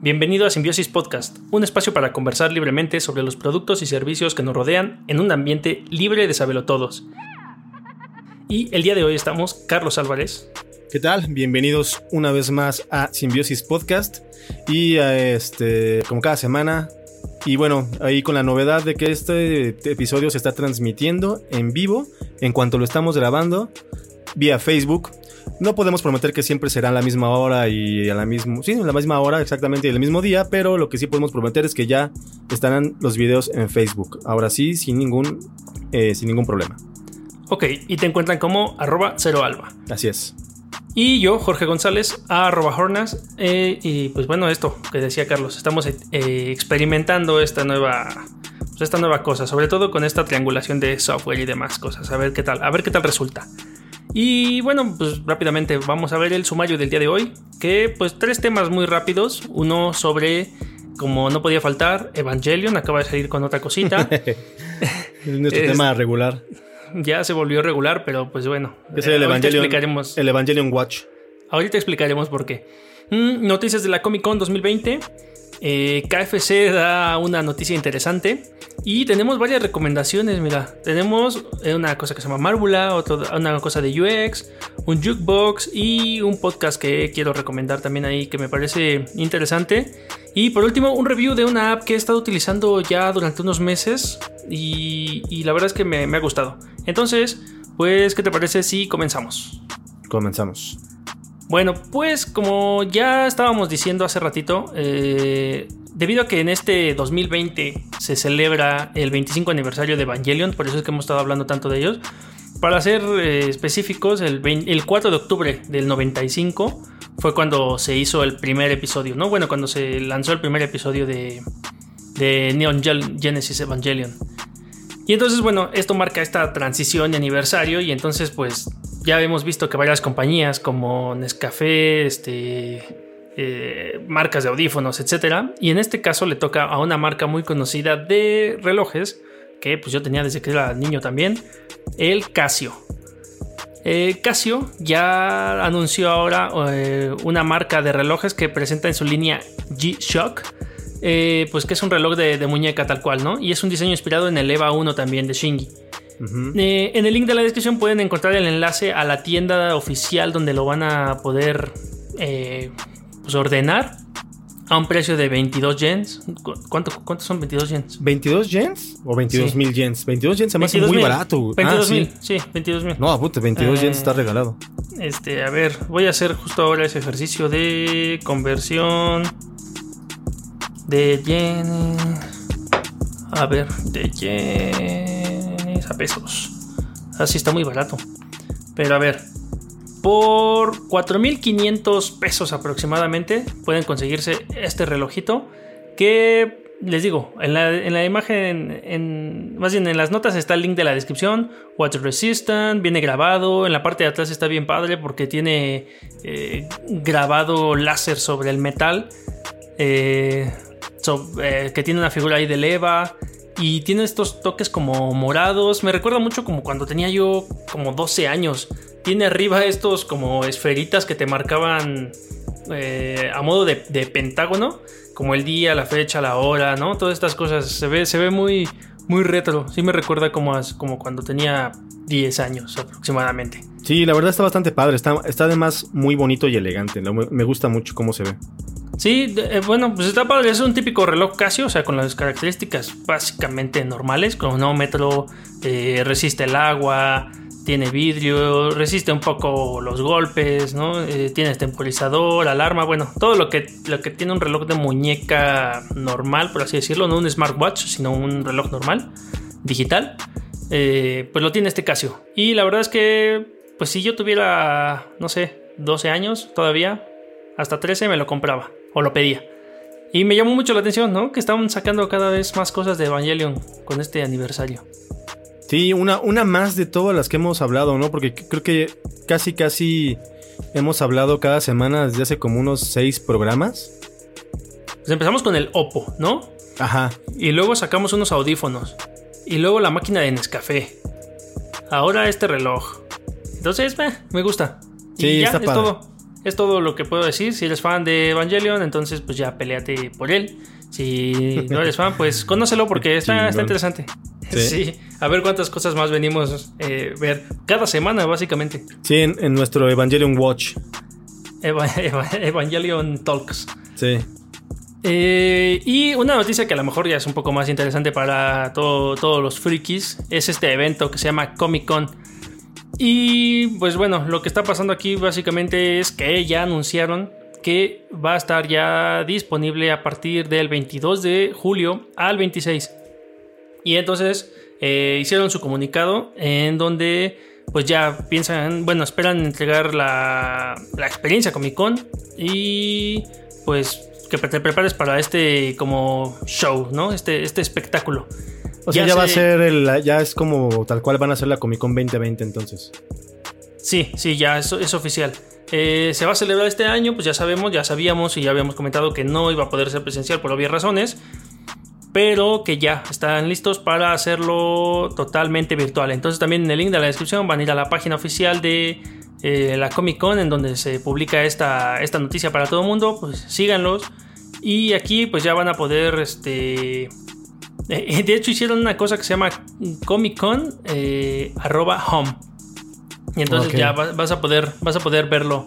Bienvenido a Simbiosis Podcast, un espacio para conversar libremente sobre los productos y servicios que nos rodean en un ambiente libre de todos. Y el día de hoy estamos Carlos Álvarez. ¿Qué tal? Bienvenidos una vez más a Simbiosis Podcast y a este, como cada semana. Y bueno, ahí con la novedad de que este episodio se está transmitiendo en vivo en cuanto lo estamos grabando vía Facebook. No podemos prometer que siempre será a la misma hora y a la misma, sí, la misma hora exactamente y el mismo día, pero lo que sí podemos prometer es que ya estarán los videos en Facebook. Ahora sí, sin ningún, eh, sin ningún problema. Ok, y te encuentran como arroba cero alba. Así es. Y yo, Jorge González, arroba Hornas. Eh, y pues bueno, esto que decía Carlos, estamos eh, experimentando esta nueva, pues esta nueva cosa, sobre todo con esta triangulación de software y demás cosas. A ver qué tal, a ver qué tal resulta. Y bueno, pues rápidamente vamos a ver el sumario del día de hoy, que pues tres temas muy rápidos, uno sobre como no podía faltar, Evangelion acaba de salir con otra cosita. es nuestro tema regular. Ya se volvió regular, pero pues bueno. Es el, Evangelion, explicaremos, el Evangelion Watch. Ahorita explicaremos por qué. Mm, noticias de la Comic Con 2020. Eh, KFC da una noticia interesante y tenemos varias recomendaciones. Mira, tenemos eh, una cosa que se llama Marbula, una cosa de UX, un jukebox y un podcast que quiero recomendar también ahí que me parece interesante. Y por último, un review de una app que he estado utilizando ya durante unos meses y, la verdad es que me ha gustado. Entonces, pues, ¿qué te parece si comenzamos? Comenzamos. Bueno, pues como ya estábamos diciendo hace ratito, eh, debido a que en este 2020 se celebra el 25 aniversario de Evangelion, por eso es que hemos estado hablando tanto de ellos, para ser eh, específicos, el, 4 de octubre del 95 fue cuando se hizo el primer episodio, ¿no? Bueno, cuando se lanzó el primer episodio de, de Neon Genesis Evangelion. Y entonces, bueno, esto marca esta transición de aniversario y entonces pues ya hemos visto que varias compañías como Nescafé, este, eh, marcas de audífonos, etc. Y en este caso le toca a una marca muy conocida de relojes, que pues yo tenía desde que era niño también, el Casio. Eh, Casio ya anunció ahora eh, una marca de relojes que presenta en su línea G-Shock. pues que es un reloj de, de, muñeca tal cual, ¿no? Y es un diseño inspirado en el EVA 1 también de Shingi. Eh, en el link de la descripción pueden encontrar el enlace a la tienda oficial donde lo van a poder eh, pues, ordenar a un precio de 22 yens. ¿Cuánto, ¿Cuántos son 22 yens? ¿22 yens? ¿O 22 mil yens? 22 yens se me hace muy barato. 22 ah, mil, sí. 22 mil. No, puta, 22 yens está regalado. Este, a ver, voy a hacer justo ahora ese ejercicio de conversión de yenes. A ver, de yenes pesos. Así está muy barato. Pero a ver, por 4.500 pesos aproximadamente pueden conseguirse este relojito que les digo, en la, imagen, en, más bien en las notas está el link de la descripción, water resistant, viene grabado, en la parte de atrás está bien padre porque tiene eh, grabado láser sobre el metal, eh, eh, que tiene una figura ahí de leva, y tiene estos toques como morados. Me recuerda mucho como cuando tenía yo como 12 años. Tiene arriba estos como esferitas que te marcaban eh, a modo de, pentágono, como el día, la fecha, la hora, ¿no? Todas estas cosas. Se ve, se ve muy, muy retro. Sí me recuerda como, como cuando tenía 10 años aproximadamente. Sí, la verdad está bastante padre. Está, está además muy bonito y elegante. Me gusta mucho cómo se ve. Sí, eh, bueno, pues está padre. Es un típico reloj Casio, o sea, con las características básicamente normales, cronómetro, eh, resiste el agua, tiene vidrio, resiste un poco los golpes, ¿no? Eh, tiene temporizador, alarma, bueno, todo lo que, lo que tiene un reloj de muñeca normal, por así decirlo, no un smartwatch, sino un reloj normal, digital, pues lo tiene este Casio. Y la verdad es que, pues si yo tuviera, no sé, 12 años todavía, hasta 13 me lo compraba o lo pedía. Y me llamó mucho la atención, ¿no? Que estaban sacando cada vez más cosas de Evangelion con este aniversario. Sí, una, una más de todas las que hemos hablado, ¿no? Porque creo que casi, casi hemos hablado cada semana desde hace como unos seis programas. Pues empezamos con el Oppo, ¿no? Ajá. Y luego sacamos unos audífonos. Y luego la máquina de Nescafé. Ahora este reloj. Entonces, me gusta. Sí, está es todo. Es todo lo que puedo decir. Si eres fan de Evangelion, entonces pues ya peleate por él. Si no eres fan, pues conócelo porque está, está interesante. ¿Sí? a ver cuántas cosas más venimos a eh, ver cada semana, básicamente. Sí, en, nuestro Evangelion Watch. Evangelion Talks. Sí. Eh, y una noticia que a lo mejor ya es un poco más interesante para todos los frikis es este evento que se llama Comic Con. Y pues bueno, lo que está pasando aquí básicamente es que ya anunciaron que va a estar ya disponible a partir del 22 de julio al 26. Y entonces eh, hicieron su comunicado en donde pues ya piensan, bueno, esperan entregar la, la experiencia Comic Con y pues que te prepares para este como show, ¿no? Este, este espectáculo. O sea, ya, va a ser el, ya es como tal cual van a ser la Comic Con 2020 entonces. Sí, sí, ya es, es oficial. Eh, se va a celebrar este año, pues ya sabemos, ya sabíamos y ya habíamos comentado que no iba a poder ser presencial por obvias razones pero que ya están listos para hacerlo totalmente virtual. Entonces también en el link de la descripción van a ir a la página oficial de eh, la Comic Con en donde se publica esta, esta noticia para todo el mundo, pues síganlos. Y aquí pues ya van a poder, este... Eh, de hecho hicieron una cosa que se llama Comic Con eh, home. Y entonces ya vas, a poder, vas a poder verlo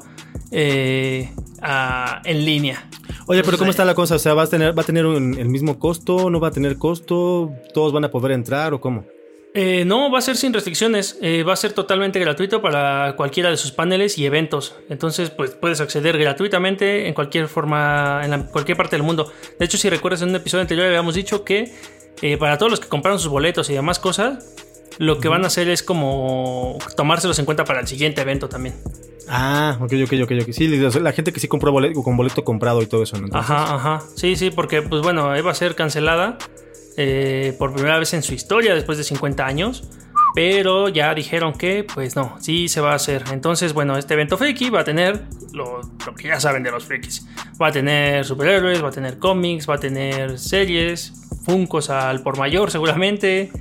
en línea. Oye, pero ¿cómo está la cosa? O sea, ¿va a tener, va a tener el mismo costo? ¿No va a tener costo? ¿Todos van a poder entrar o cómo? Eh, no, va a ser sin restricciones. Eh, va a ser totalmente gratuito para cualquiera de sus paneles y eventos. Entonces, pues puedes acceder gratuitamente en cualquier forma, en cualquier parte del mundo. De hecho, si recuerdas en un episodio anterior habíamos dicho que eh, para todos los que compraron sus boletos y demás cosas, lo que van a hacer es como tomárselos en cuenta para el siguiente evento también. Ah, ok, ok, ok, ok. Sí, la gente que sí compró boleto, con boleto comprado y todo eso, ¿no? Ajá, ajá. Sí, sí, porque, pues bueno, va a ser cancelada eh, por primera vez en su historia después de 50 años. Pero ya dijeron que, pues no, sí se va a hacer. Entonces, bueno, este evento friki va a tener lo, que ya saben de los frikis. Va a tener superhéroes, va a tener cómics, va a tener series, funcos al por mayor seguramente.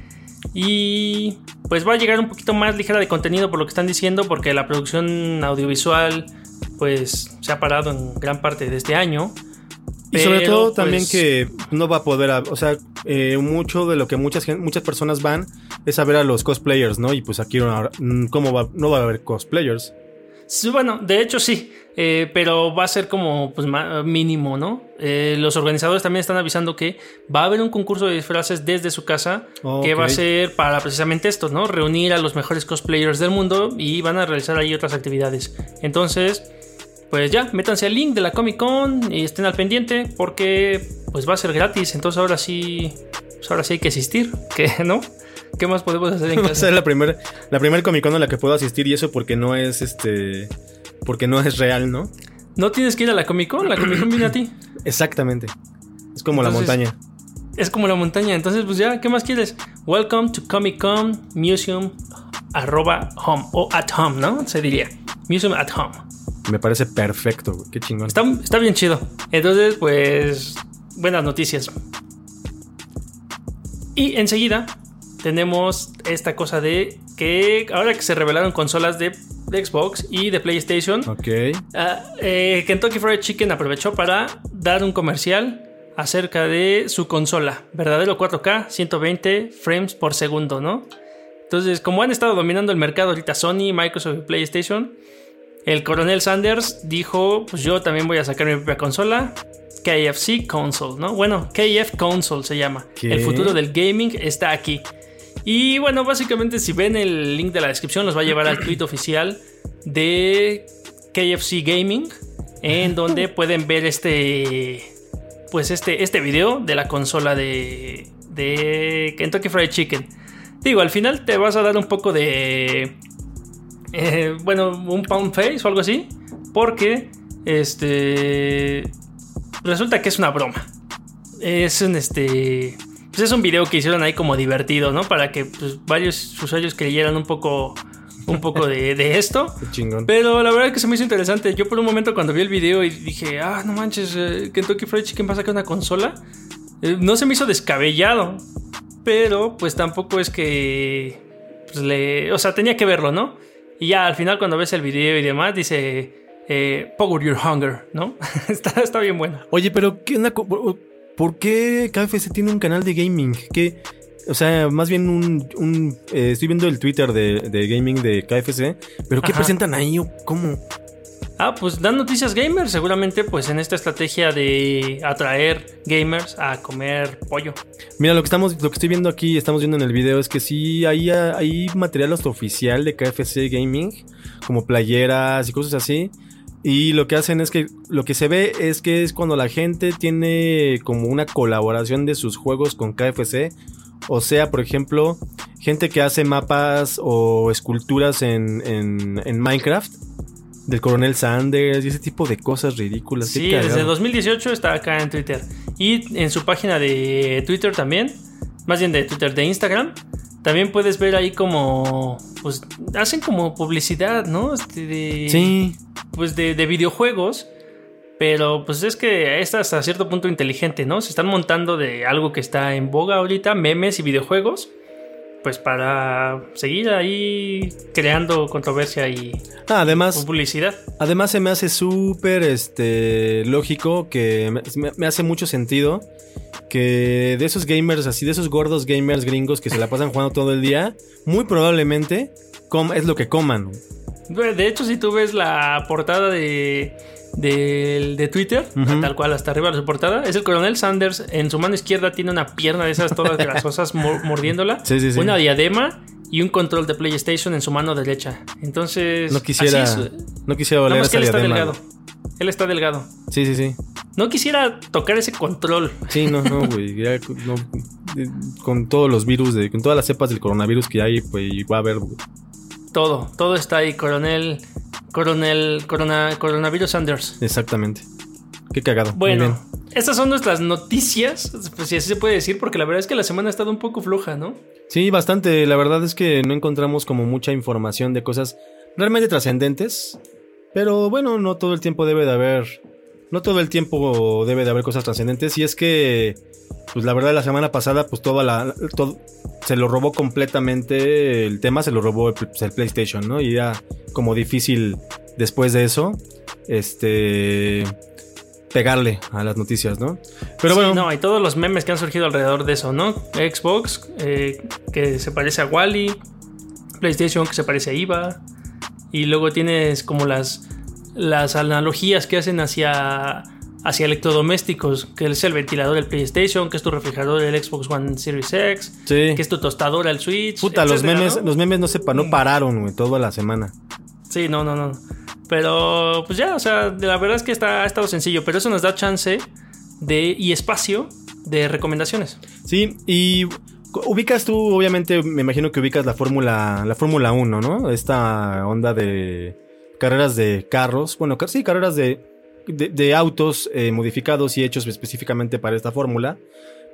Y pues va a llegar un poquito más ligera de contenido por lo que están diciendo, porque la producción audiovisual pues se ha parado en gran parte de este año. Y sobre todo también pues, que no va a poder, o sea, eh, mucho de lo que muchas, muchas personas van es a ver a los cosplayers, ¿no? Y pues aquí mm, ¿cómo va? no va a haber cosplayers. Sí, bueno, de hecho sí, eh, pero va a ser como pues, mínimo, ¿no? Eh, los organizadores también están avisando que va a haber un concurso de disfraces desde su casa que va a ser para precisamente esto, ¿no? Reunir a los mejores cosplayers del mundo y van a realizar ahí otras actividades. Entonces, pues ya, métanse al link de la Comic Con y estén al pendiente porque pues va a ser gratis, entonces ahora sí, pues ahora sí hay que asistir, que no. ¿Qué más podemos hacer en casa? Va la primera la primer Comic Con a la que puedo asistir y eso porque no es este porque no es real, ¿no? No tienes que ir a la Comic Con, la Comic Con viene a ti. Exactamente. Es como la montaña. Es como la montaña, entonces pues ya, ¿qué más quieres? Welcome to Comic Con Museum arroba home o at home, ¿no? Se diría. Museum at home. Me parece perfecto, qué chingón. Está, está bien chido. Entonces, pues, buenas noticias. Y enseguida tenemos esta cosa de que ahora que se revelaron consolas de, Xbox y de PlayStation, okay. Ah, eh, Kentucky Fried Chicken aprovechó para dar un comercial acerca de su consola, verdadero 4K, 120 frames por segundo, ¿no? Entonces, como han estado dominando el mercado ahorita Sony, Microsoft y PlayStation, el coronel Sanders dijo, pues yo también voy a sacar mi propia consola, KFC Console, ¿no? Bueno, KF Console se llama. El futuro del gaming está aquí. Y bueno, básicamente si ven el link de la descripción los va a llevar al tweet oficial de KFC Gaming, en donde pueden ver este, pues este, este video de la consola de, de Kentucky Fried Chicken. Digo, al final te vas a dar un poco de, eh, bueno, un pound face o algo así, porque este resulta que es una broma. Es un este pues es un video que hicieron ahí como divertido, ¿no? Para que pues, varios usuarios creyeran un poco un poco de, esto. Pero la verdad es que se me hizo interesante. Yo por un momento cuando vi el video y dije, ah, no manches, eh, Kentucky Fried Chicken va a sacar una consola. Eh, no se me hizo descabellado. Pero pues tampoco es que... Pues, le, o sea, tenía que verlo, ¿no? Y ya al final cuando ves el video y demás, dice eh, Power Your Hunger, ¿no? está, está bien buena. Oye, pero ¿qué? ¿por qué KFC tiene un canal de gaming? ¿Qué, o sea, más bien un... un eh, estoy viendo el Twitter de, de, gaming de KFC, pero ¿qué presentan ahí? ¿Cómo? Ah, pues dan noticias gamers, seguramente pues en esta estrategia de atraer gamers a comer pollo. Mira, lo que estamos, lo que estoy viendo aquí, estamos viendo en el video es que sí hay, hay material hasta oficial de KFC Gaming, como playeras y cosas así. Y lo que hacen es que lo que se ve es que es cuando la gente tiene como una colaboración de sus juegos con KFC. O sea, por ejemplo, gente que hace mapas o esculturas en, en, en Minecraft del coronel Sanders y ese tipo de cosas ridículas. Sí, desde 2018 está acá en Twitter. Y en su página de Twitter también, más bien de Twitter, de Instagram, también puedes ver ahí como, pues, hacen como publicidad, ¿no? Este, de, sí. Pues de, de videojuegos. Pero pues es que está hasta cierto punto inteligente, ¿no? Se están montando de algo que está en boga ahorita, memes y videojuegos pues para seguir ahí creando controversia y ah, además, publicidad. Además se me hace súper este, lógico, que me, hace mucho sentido que de esos gamers, así de esos gordos gamers gringos que se la pasan jugando todo el día, muy probablemente es lo que coman. De hecho, si tú ves la portada de de, Twitter, tal cual hasta arriba de su portada, es el coronel Sanders. En su mano izquierda tiene una pierna de esas todas grasosas mordiéndola, una diadema y un control de PlayStation en su mano derecha. Entonces, no quisiera, no quisiera oler esa él está delgado. Él está delgado. Sí, sí, sí. No quisiera tocar ese control. Sí, no, no, güey. con todos los virus, de, con todas las cepas del coronavirus que hay, pues va a haber. Todo, todo está ahí, coronel. Coronel, corona, coronavirus Sanders. Exactamente. Qué cagado. Bueno, estas son nuestras noticias, pues si así se puede decir, porque la verdad es que la semana ha estado un poco floja, ¿no? Sí, bastante. La verdad es que no encontramos como mucha información de cosas realmente trascendentes. Pero bueno, no todo el tiempo debe de haber. No todo el tiempo debe de haber cosas trascendentes. Y es que, pues la verdad, la semana pasada, pues toda la. Todo, se lo robó completamente el tema, se lo robó el, pues, el PlayStation, ¿no? Y era como difícil después de eso, este pegarle a las noticias, ¿no? Pero bueno. No, hay todos los memes que han surgido alrededor de eso, ¿no? Xbox, eh, que se parece a Wally, PlayStation, que se parece a IVA, y luego tienes como las, las analogías que hacen hacia hacia electrodomésticos, que es el ventilador del PlayStation, que es tu refrigerador del Xbox One Series X, que es tu tostadora el Switch. Puta, los memes, ¿no? los memes no se no mm. pararon, güey, toda la semana. Sí, no, no, no. Pero pues ya, o sea, la verdad es que está, ha estado sencillo, pero eso nos da chance de y espacio de recomendaciones. Sí, y ubicas tú, obviamente, me imagino que ubicas la Fórmula la Fórmula 1, ¿no? Esta onda de carreras de carros, bueno, sí, carreras de de, autos eh, modificados y hechos específicamente para esta fórmula.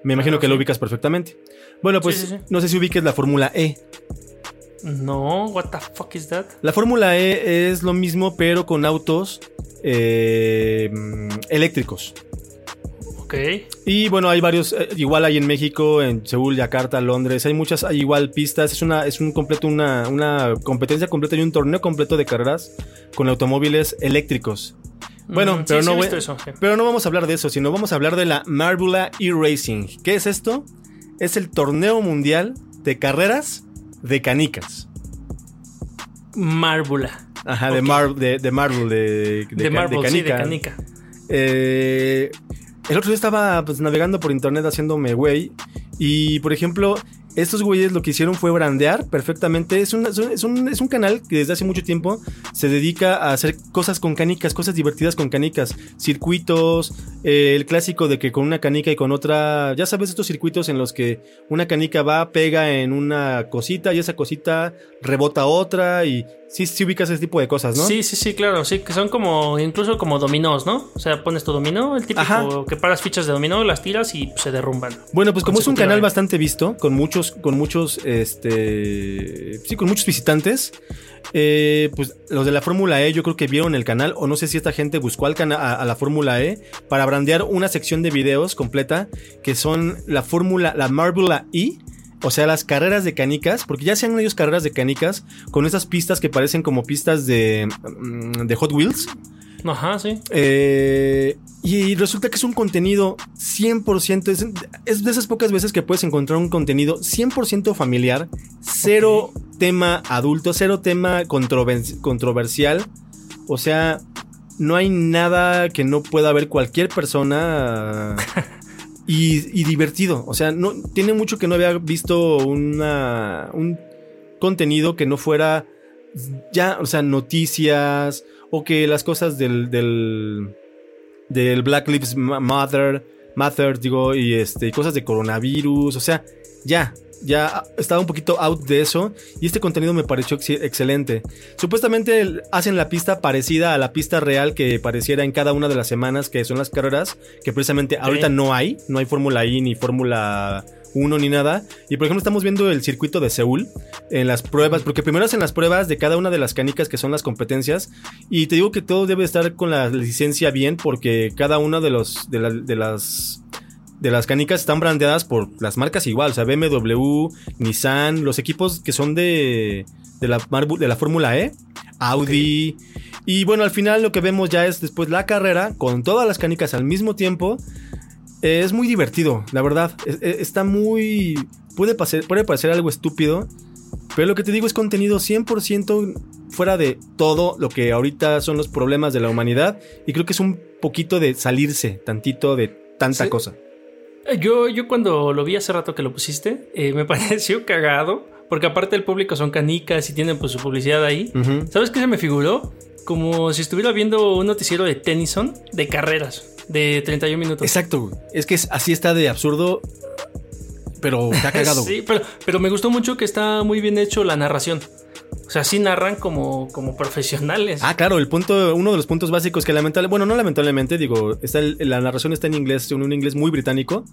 Me imagino que lo ubicas perfectamente. Bueno, pues no sé si ubiques la fórmula E. No, what the fuck is that? La fórmula E es lo mismo, pero con autos eh, eléctricos. Ok. Y bueno, hay varios, eh, igual hay en México, en Seúl, Yakarta, Londres, hay muchas, hay igual pistas, es una, es un completo, una, una competencia completa y un torneo completo de carreras con automóviles eléctricos. Bueno, pero, no pero no vamos a hablar de eso, sino vamos a hablar de la Marbula E-Racing. ¿Qué es esto? Es el torneo mundial de carreras de canicas. Marbula. Ajá, de, mar, de, de, Marble, de, de, canica. Eh, el otro día estaba pues, navegando por internet haciéndome güey. Y por ejemplo, estos güeyes lo que hicieron fue brandear perfectamente. Es un, es, un, es un canal que desde hace mucho tiempo se dedica a hacer cosas con canicas, cosas divertidas con canicas. Circuitos, eh, el clásico de que con una canica y con otra. Ya sabes, estos circuitos en los que una canica va, pega en una cosita y esa cosita rebota otra y Sí, sí ubicas ese tipo de cosas, ¿no? Sí, sí, sí, claro. Sí, que son como, incluso como dominós, ¿no? O sea, pones tu dominó, el típico que paras fichas de dominó, las tiras y se derrumban. Bueno, pues como es un canal bastante visto, con muchos, con muchos, este, sí, con muchos visitantes, eh, pues los de la Fórmula E yo creo que vieron el canal, o no sé si esta gente buscó al a, la Fórmula E para brandear una sección de videos completa que son la Fórmula, la Marbula E o sea, las carreras de canicas, porque ya se han ellos carreras de canicas con esas pistas que parecen como pistas de, mm, de Hot Wheels. Ajá, sí. Eh, y resulta que es un contenido 100%, es, es, de esas pocas veces que puedes encontrar un contenido 100% familiar, cero tema adulto, cero tema controversial. O sea, no hay nada que no pueda ver cualquier persona y, y, divertido. O sea, no, tiene mucho que no había visto una, un contenido que no fuera ya, o sea, noticias o que las cosas del, del, del Black Lives Matter, Matter, digo, y este, cosas de coronavirus, o sea, ya, ya estaba un poquito out de eso y este contenido me pareció excelente. Supuestamente hacen la pista parecida a la pista real que pareciera en cada una de las semanas que son las carreras, que precisamente ahorita no hay, no hay Fórmula I ni Fórmula 1 ni nada. Y por ejemplo estamos viendo el circuito de Seúl en las pruebas, porque primero hacen las pruebas de cada una de las canicas que son las competencias y te digo que todo debe estar con la licencia bien porque cada una de los de, de las de las canicas están brandeadas por las marcas igual, o sea, BMW, Nissan, los equipos que son de, de la, de la Fórmula E, Audi. Y bueno, al final lo que vemos ya es después la carrera con todas las canicas al mismo tiempo. Es muy divertido, la verdad. está muy... Puede, puede parecer algo estúpido, pero lo que te digo es contenido 100% fuera de todo lo que ahorita son los problemas de la humanidad. Y creo que es un poquito de salirse tantito de tanta cosa. Yo, yo cuando lo vi hace rato que lo pusiste, eh, me pareció cagado. Porque aparte el público son canicas y tienen pues su publicidad ahí. ¿Sabes qué se me figuró? Como si estuviera viendo un noticiero de Tennyson de carreras de 31 minutos. Exacto, es que así está de absurdo, pero está cagado. sí, pero, pero me gustó mucho que está muy bien hecho la narración. O sea, sí narran como, como profesionales. Ah, claro, el punto, uno de los puntos básicos que lamentablemente, bueno, no lamentablemente, digo, está la narración está en inglés, en un inglés muy británico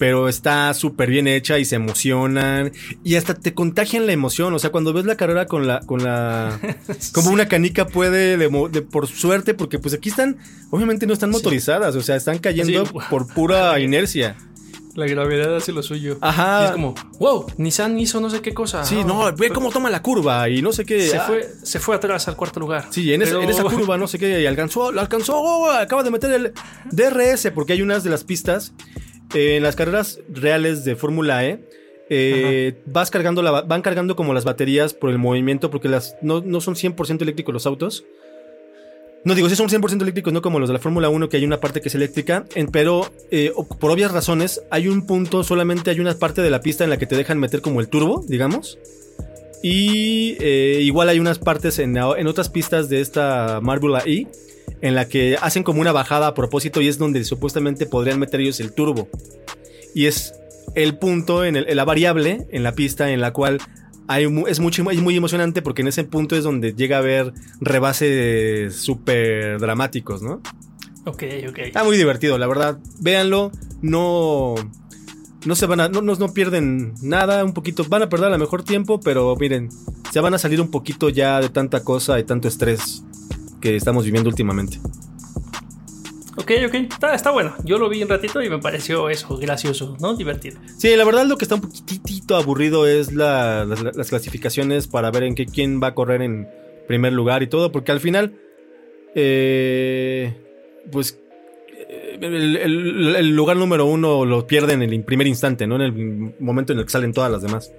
pero está súper bien hecha y se emocionan y hasta te contagian la emoción. O sea, cuando ves la carrera con la, con la, como una canica puede, de, por suerte, porque pues aquí están, obviamente no están motorizadas, o sea, están cayendo por pura inercia. La gravedad hace lo suyo. Ajá. Y es como, wow, Nissan hizo no sé qué cosa. Sí, no, ve cómo toma la curva y no sé qué. Se, ah. fue, se fue atrás al cuarto lugar. Sí, en, en esa curva, no sé qué, y alcanzó, lo alcanzó, acaba de meter el DRS, porque hay unas de las pistas eh, en las carreras reales de Fórmula E, eh, vas cargando la, van cargando como las baterías por el movimiento, porque las, no, no son 100% eléctricos los autos. No digo, si son 100% eléctricos, no como los de la Fórmula 1, que hay una parte que es eléctrica, pero eh, por obvias razones, hay un punto, solamente hay una parte de la pista en la que te dejan meter como el turbo, digamos. Y igual hay unas partes en, en, otras pistas de esta Marble E en la que hacen como una bajada a propósito y es donde supuestamente podrían meter ellos el turbo. Y es el punto, en, la variable en la pista en la cual hay, es, mucho, muy emocionante porque en ese punto es donde llega a haber rebases súper dramáticos, ¿no? Ok, ok. Está muy divertido, la verdad. Véanlo, no... No se van a, no, no, pierden nada, un poquito, van a perder a lo mejor tiempo, pero miren, se van a salir un poquito ya de tanta cosa y tanto estrés que estamos viviendo últimamente. Ok, ok, está, está, bueno. Yo lo vi un ratito y me pareció eso, gracioso, ¿no? Divertido. Sí, la verdad lo que está un poquitito aburrido es las, clasificaciones para ver en qué quién va a correr en primer lugar y todo, porque al final, eh, pues eh, el, lugar número uno lo pierden en el primer instante, ¿no? En el momento en el que salen todas las demás.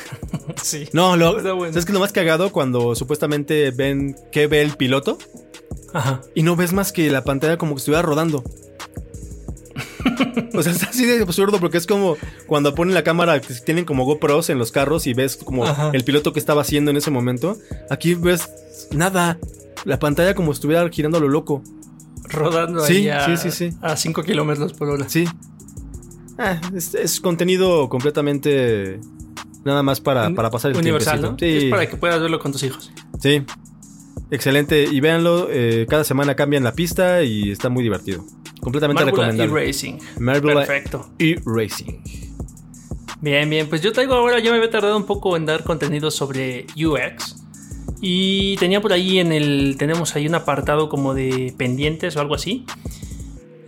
sí. No, lo, ¿sabes que lo más cagado cuando supuestamente ven que ve el piloto? Ajá. Y no ves más que la pantalla como que estuviera rodando. o sea, está así de absurdo porque es como cuando ponen la cámara, que tienen como GoPros en los carros y ves como el piloto que estaba haciendo en ese momento. Aquí ves nada. La pantalla como estuviera girando a lo loco. Rodando sí, ahí sí, sí, sí. a 5 kilómetros por hora. Sí. Ah, es, contenido completamente nada más para, para pasar el Universal, ¿no? Sí. Es para que puedas verlo con tus hijos. Sí. Excelente. Y véanlo, eh, cada semana cambian la pista y está muy divertido. Completamente recomendable. y Racing. Perfecto. y Racing. Bien, bien. Pues yo traigo ahora, ya me había tardado un poco en dar contenido sobre UX. Y tenía por ahí en el. Tenemos ahí un apartado como de pendientes o algo así.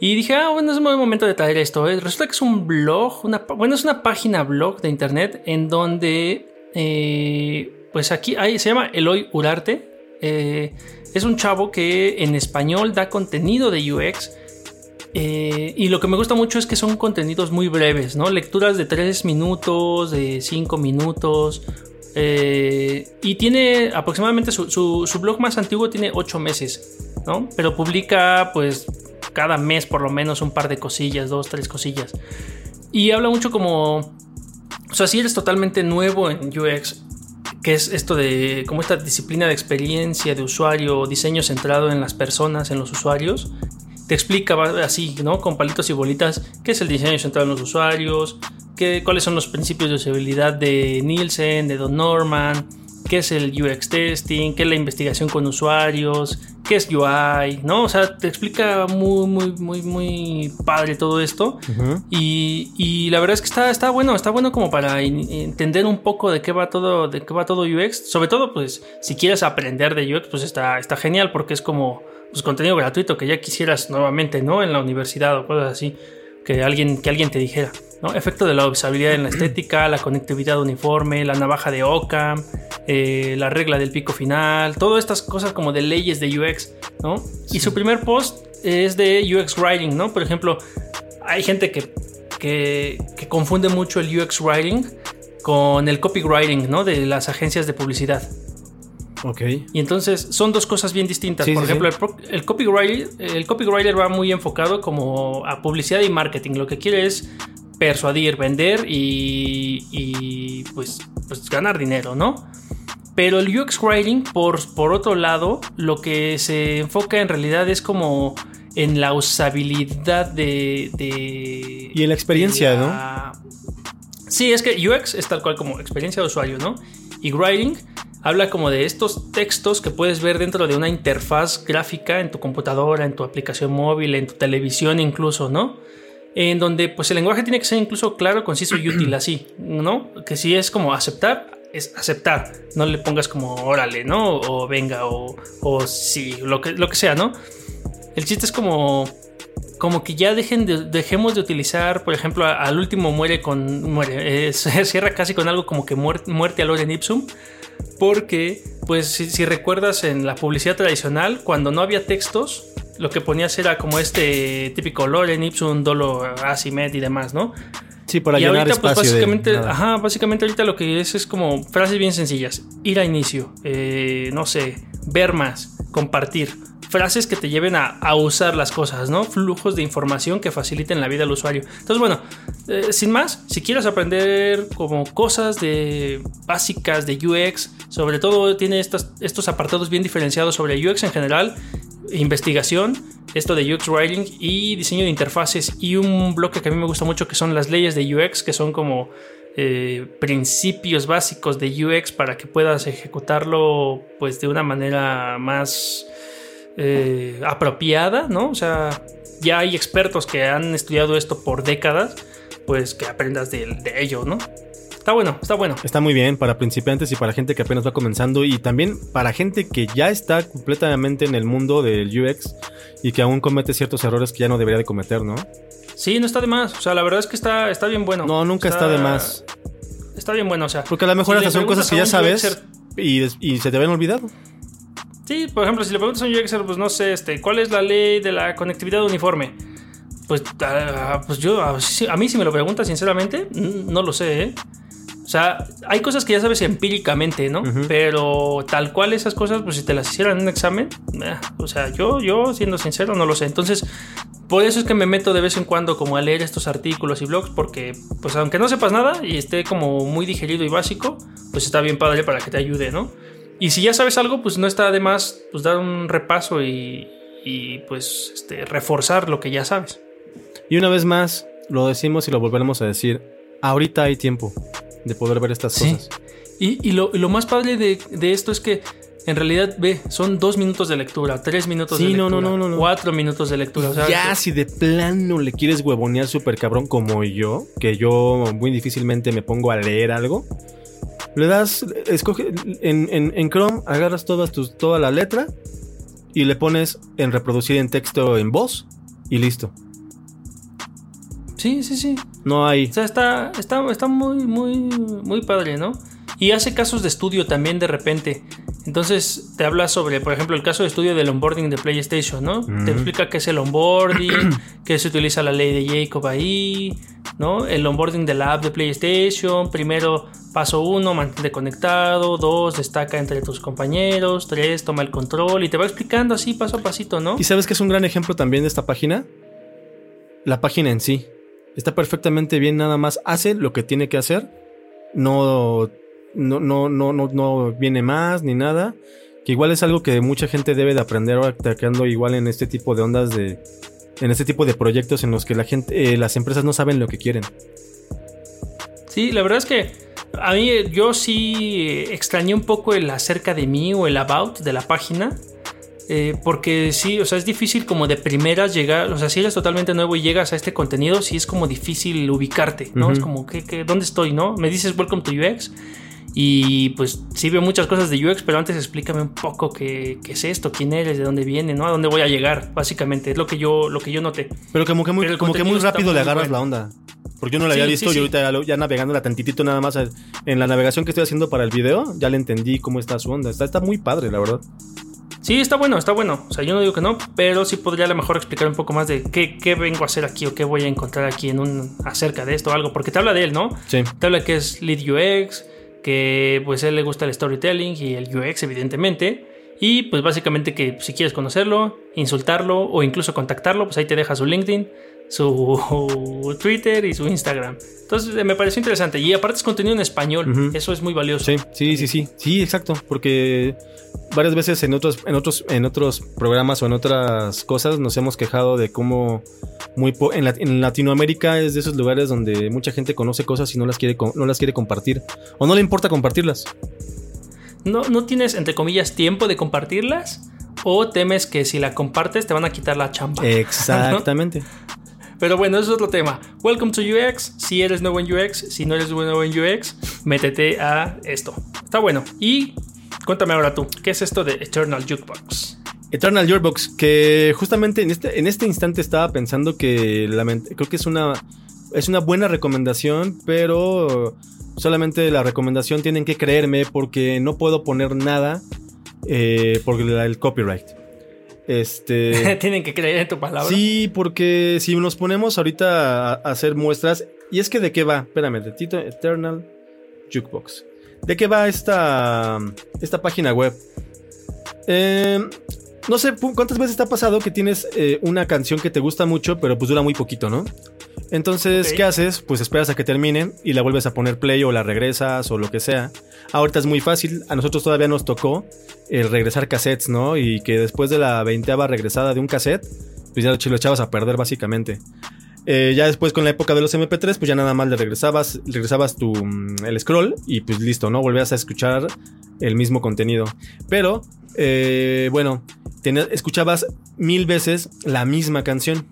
Y dije, ah, bueno, es un buen momento de traer esto. ¿eh? Resulta que es un blog, una, bueno, es una página blog de internet en donde, eh, pues aquí hay, se llama Eloy Urarte, eh, es un chavo que en español da contenido de UX. y lo que me gusta mucho es que son contenidos muy breves, ¿no? Lecturas de 3 minutos, de 5 minutos. y tiene aproximadamente su, su- su blog más antiguo tiene 8 meses, ¿no? Pero publica pues cada mes por lo menos un par de cosillas, dos, tres cosillas. Y habla mucho como... O sea, si eres totalmente nuevo en UX, que es esto de como esta disciplina de experiencia de usuario, diseño centrado en las personas, en los usuarios, te explica así, ¿no? Con palitos y bolitas, qué es el diseño centrado en los usuarios, qué, cuáles son los principios de usabilidad de Nielsen, de Don Norman, qué es el UX testing, qué es la investigación con usuarios, qué es UI, ¿no? O sea, te explica muy, muy, muy, muy padre todo esto. Y, y la verdad es que está, está bueno, está bueno como para entender un poco de qué va todo, de qué va todo UX. Sobre todo, pues, si quieres aprender de UX, pues está, está genial porque es como pues, contenido gratuito que ya quisieras nuevamente, ¿no? En la universidad o cosas así. Que alguien, que alguien te dijera, ¿no? Efecto de la usabilidad en la estética, la conectividad uniforme, la navaja de Occam, eh, la regla del pico final, todas estas cosas como de leyes de UX, ¿no? Y su primer post es de UX Writing, ¿no? Por ejemplo, hay gente que, que, que confunde mucho el UX Writing con el copywriting, ¿no? De las agencias de publicidad. Ok. Y entonces son dos cosas bien distintas. Sí, Por sí, ejemplo, el, el copywriter, el copywriter va muy enfocado como a publicidad y marketing. Lo que quiere es persuadir, vender y, y, pues, pues ganar dinero, ¿no? Pero el UX Writing, por, por otro lado, lo que se enfoca en realidad es como en la usabilidad de... de Y en la experiencia, de la- Sí, es que UX es tal cual como experiencia de usuario, ¿no? Y Writing habla como de estos textos que puedes ver dentro de una interfaz gráfica en tu computadora, en tu aplicación móvil, en tu televisión incluso, ¿no? En donde pues el lenguaje tiene que ser incluso claro, conciso y útil así, ¿no? Que si es como aceptar, es aceptar, no le pongas como órale, ¿no? O venga, o, o sí, lo que, lo que sea, ¿no? El chiste es como como que ya dejen de- dejemos de utilizar, por ejemplo, a- al último muere con muere, eh, se cierra casi con algo como que muer- muerte a Loren Ipsum, porque pues si, si recuerdas en la publicidad tradicional cuando no había textos lo que ponías era como este típico Loren Ipsum, Dolo, Asimet y demás, ¿no? Sí, para y llenar ahorita, pues espacio básicamente, ajá, básicamente ahorita lo que es es como frases bien sencillas. Ir a inicio, eh, no sé, ver más, compartir. Frases que te lleven a, a usar las cosas, ¿no? Flujos de información que faciliten la vida al usuario. Entonces, bueno, eh, sin más, si quieres aprender como cosas de básicas de UX, sobre todo tiene estas, estos apartados bien diferenciados sobre UX en general, investigación, esto de UX Writing y diseño de interfaces y un bloque que a mí me gusta mucho que son las leyes de UX, que son como eh, principios básicos de UX para que puedas ejecutarlo pues de una manera más eh, apropiada, ¿no? O sea, ya hay expertos que han estudiado esto por décadas, pues que aprendas de, de ello, ¿no? Está bueno, está bueno. Está muy bien para principiantes y para gente que apenas va comenzando y también para gente que ya está completamente en el mundo del UX y que aún comete ciertos errores que ya no debería de cometer, ¿no? Sí, no está de más. O sea, la verdad es que está, está bien bueno. No, nunca está, de más. Está bien bueno, o sea. Porque a lo mejor si hasta son cosas que ya sabes UXer y, se te habían olvidado. Sí, por ejemplo, si le preguntas a un UXer, pues no sé, este, ¿cuál es la ley de la conectividad uniforme? Pues, ah, pues yo, a, a mí si me lo preguntas sinceramente, no lo sé, ¿eh? O sea, hay cosas que ya sabes empíricamente, ¿no? Ujú. Pero tal cual esas cosas, pues si te las hicieran en un examen, eh, o sea, yo, yo siendo sincero, no lo sé. Entonces, por eso es que me meto de vez en cuando como a leer estos artículos y blogs, porque, pues aunque no sepas nada y esté como muy digerido y básico, pues está bien padre para que te ayude, ¿no? Y si ya sabes algo, pues no está de más pues dar un repaso y, y, pues este, reforzar lo que ya sabes. Y una vez más, lo decimos y lo volveremos a decir, ahorita hay tiempo de poder ver estas Sí. cosas. Y, y lo, y lo más padre de, de esto es que en realidad, ve, son dos minutos de lectura, tres minutos Sí, de no, lectura, no, no, no, cuatro minutos de lectura. o sea, ya, que- si de plano le quieres huevonear súper cabrón como yo, que yo muy difícilmente me pongo a leer algo, le das, escoge, en, en- en Chrome agarras todas tus, toda la letra y le pones en reproducir en texto en voz y listo. Sí, sí, sí. No hay... O sea, está, está, está muy, muy, muy padre, ¿no? Y hace casos de estudio también de repente. Entonces te habla sobre, por ejemplo, el caso de estudio del onboarding de PlayStation, ¿no? Te explica qué es el onboarding, qué se utiliza la ley de Jacob ahí, ¿no? El onboarding de la app de PlayStation. Primero, paso uno, mantente conectado. Dos, destaca entre tus compañeros. Tres, toma el control. Y te va explicando así, paso a pasito, ¿no? ¿Y sabes que es un gran ejemplo también de esta página? La página en sí. Está perfectamente bien, nada más hace lo que tiene que hacer. No no, no, no, no, no viene más ni nada. Que igual es algo que mucha gente debe de aprender ahora que ando igual en este tipo de ondas de. En este tipo de proyectos en los que la gente, eh, las empresas no saben lo que quieren. Sí, la verdad es que a mí yo sí extrañé un poco el acerca de mí o el about de la página. Eh, porque sí, o sea, es difícil como de primeras llegar, o sea, si eres totalmente nuevo y llegas a este contenido, sí es como difícil ubicarte, ¿no? Es como, ¿qué, qué, dónde estoy, no? Me dices Welcome to UX y pues sí veo muchas cosas de UX, pero antes explícame un poco qué, qué, es esto, quién eres, de dónde viene, ¿no? A dónde voy a llegar, básicamente. Es lo que yo, lo que yo noté. Pero como que muy, como que muy rápido le agarras la onda. Porque yo no la había visto y ahorita ya, navegando la tantitito nada más en la navegación que estoy haciendo para el video, ya le entendí cómo está su onda. Está, está muy padre, la verdad. Sí, está bueno, está bueno. O sea, yo no digo que no, pero sí podría a lo mejor explicar un poco más de qué, qué vengo a hacer aquí o qué voy a encontrar aquí en un acerca de esto o algo. Porque te habla de él, ¿no? Sí. Te habla que es Lead UX, que pues a él le gusta el storytelling y el UX evidentemente. Y pues básicamente que si quieres conocerlo, insultarlo o incluso contactarlo, pues ahí te deja su LinkedIn, su Twitter y su Instagram. Entonces me pareció interesante. Y aparte es contenido en español. Eso es muy valioso. Sí, sí, sí, sí. Sí, exacto. Porque varias veces en otros, en otros, en otros programas o en otras cosas nos hemos quejado de cómo muy en, Latinoamérica es de esos lugares donde mucha gente conoce cosas y no las quiere, no las quiere compartir. O no le importa compartirlas. No, no tienes, entre comillas, tiempo de compartirlas. O temes que si la compartes te van a quitar la chamba. Exactamente. Pero bueno, eso es otro tema. Welcome to UX. Si eres nuevo en UX, si no eres nuevo en UX, métete a esto. Está bueno. Y cuéntame ahora tú, ¿qué es esto de Eternal Jukebox? Eternal Jukebox, que justamente en este, en este instante estaba pensando que creo que es una, es una buena recomendación, pero solamente la recomendación tienen que creerme porque no puedo poner nada eh, por el copyright. Este. Tienen que creer en tu palabra. Sí, porque si nos ponemos ahorita a, hacer muestras. Y es que de qué va, espérame, de Tito Eternal Jukebox. ¿De qué va esta, esta página web? Eh, no sé cuántas veces te ha pasado que tienes eh, una canción que te gusta mucho, pero pues dura muy poquito, ¿no? Entonces, ¿qué haces? Pues esperas a que termine y la vuelves a poner play o la regresas o lo que sea. Ahorita es muy fácil. A nosotros todavía nos tocó el regresar cassettes, ¿no? Y que después de la veinteava regresada de un cassette, pues ya lo echabas a perder básicamente. Eh, ya después con la época de los MP3, pues ya nada más le regresabas, regresabas tu, mm, el scroll y pues listo, ¿no? Volvías a escuchar el mismo contenido. Pero, eh, bueno, escuchabas mil veces la misma canción.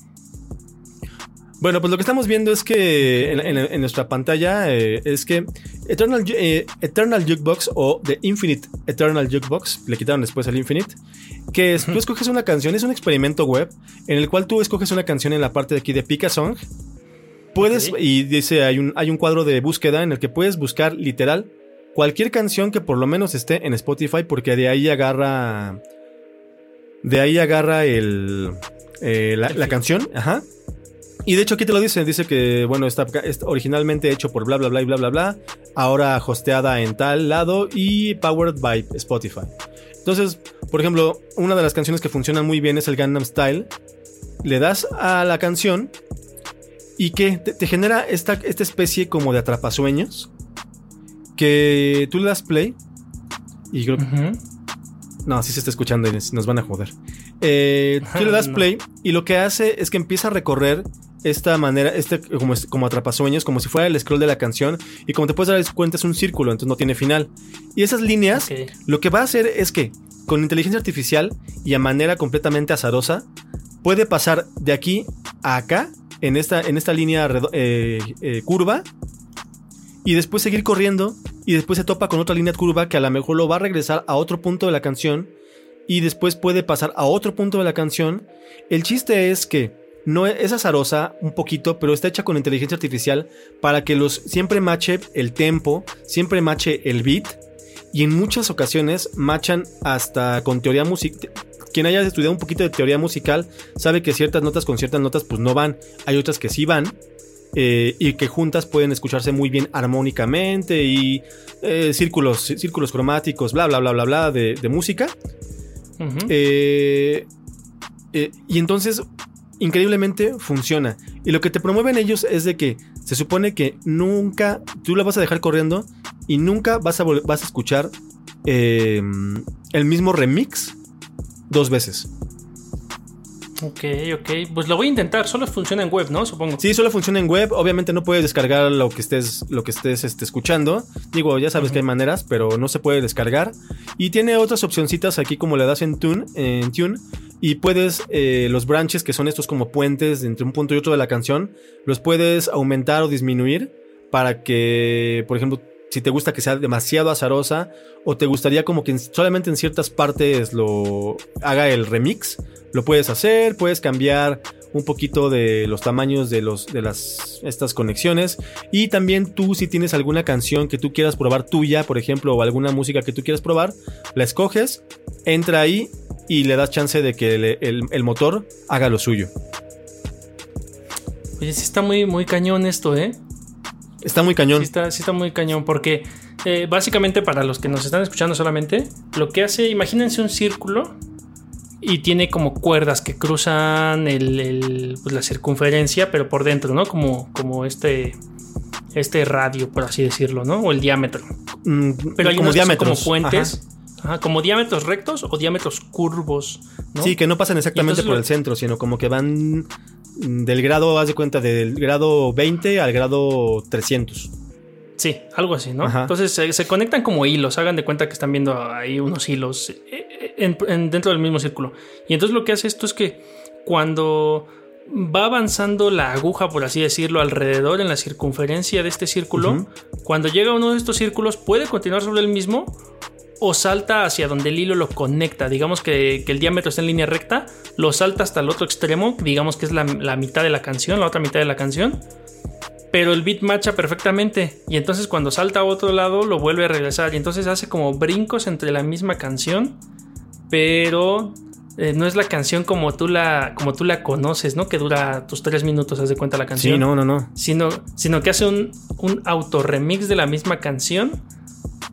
Bueno, pues lo que estamos viendo es que en, nuestra pantalla eh, es que Eternal, eh, Eternal Jukebox o The Infinite Eternal Jukebox, le quitaron después el Infinite, que es, tú escoges una canción, es un experimento web en el cual tú escoges una canción en la parte de aquí de Pica Song. Puedes, y dice, hay un, hay un cuadro de búsqueda en el que puedes buscar literal cualquier canción que por lo menos esté en Spotify, porque de ahí agarra. De ahí agarra el. Eh, la, la canción, ajá. Y de hecho aquí te lo dice, dice que, bueno, está, originalmente hecho por bla bla bla y bla bla bla, ahora hosteada en tal lado y powered by Spotify. Entonces, por ejemplo, una de las canciones que funcionan muy bien es el Gangnam Style. Le das a la canción y que te, genera esta, esta especie como de atrapasueños que tú le das play y creo que... No, así se está escuchando y nos van a joder. Eh, tú le das play y lo que hace es que empieza a recorrer esta manera, este como, como atrapasueños, como si fuera el scroll de la canción. Y como te puedes dar cuenta, es un círculo, entonces no tiene final. Y esas líneas, lo que va a hacer es que con inteligencia artificial y a manera completamente azarosa, puede pasar de aquí a acá, en esta, en esta línea eh, eh, curva, y después seguir corriendo, y después se topa con otra línea curva que a lo mejor lo va a regresar a otro punto de la canción, y después puede pasar a otro punto de la canción. El chiste es que no es azarosa un poquito, pero está hecha con inteligencia artificial para que los siempre mache el tempo, siempre mache el beat y en muchas ocasiones machan hasta con teoría musical. Quien haya estudiado un poquito de teoría musical sabe que ciertas notas con ciertas notas pues no van. Hay otras que sí van. eh, y que juntas pueden escucharse muy bien armónicamente y eh, círculos, círculos cromáticos, bla, bla, bla, bla, bla de, de música. Eh, y entonces, increíblemente funciona. Y lo que te promueven ellos es de que se supone que nunca, tú la vas a dejar corriendo y nunca vas a, vas a escuchar eh, el mismo remix dos veces. Ok, ok. Pues lo voy a intentar. Solo funciona en web, ¿no? Supongo. Sí, solo funciona en web. Obviamente no puedes descargar lo que estés, lo que estés este, escuchando. Digo, ya sabes que hay maneras, pero no se puede descargar. Y tiene otras opcioncitas aquí como le das en Tune, en Tune y puedes eh, los branches que son estos como puentes entre un punto y otro de la canción, los puedes aumentar o disminuir para que, por ejemplo, si te gusta que sea demasiado azarosa o te gustaría como que en- solamente en ciertas partes lo haga el remix, lo puedes hacer, puedes cambiar un poquito de los tamaños de los de las estas conexiones y también tú si tienes alguna canción que tú quieras probar tuya, por ejemplo, o alguna música que tú quieras probar, la escoges, entra ahí y le das chance de que el motor haga lo suyo. Oye, sí está muy, muy cañón esto, ¿eh? Está muy cañón. Sí está, sí está muy cañón porque eh, básicamente para los que nos están escuchando solamente, lo que hace, imagínense un círculo y tiene como cuerdas que cruzan el- el, pues, la circunferencia, pero por dentro, ¿no? Como, como este, este radio, por así decirlo, ¿no? O el diámetro. Mm, Pero hay como unos que son diámetros. como puentes, Ajá. ajá, como diámetros rectos o diámetros curvos, ¿no? Sí, que no pasan exactamente por lo- el centro, sino como que van del grado, haz de cuenta, del grado 20 al grado 300. Sí, algo así, ¿no? Ajá. Entonces se, se conectan como hilos, hagan de cuenta que están viendo ahí unos hilos eh, eh, en- en- dentro del mismo círculo. Y entonces lo que hace esto es que cuando va avanzando la aguja, por así decirlo, alrededor en la circunferencia de este círculo, cuando llega a uno de estos círculos puede continuar sobre el mismo o salta hacia donde el hilo lo conecta. Digamos que, que el diámetro está en línea recta, lo salta hasta el otro extremo, digamos que es la, la mitad de la canción, la otra mitad de la canción. Pero el beat marcha perfectamente. Y entonces cuando salta a otro lado lo vuelve a regresar. Y entonces hace como brincos entre la misma canción. Pero eh, no es la canción como tú la, como tú la conoces, ¿no? Que dura tus tres minutos, haz de cuenta la canción Sí, no, no, no. sino, sino que hace un, un autorremix de la misma canción,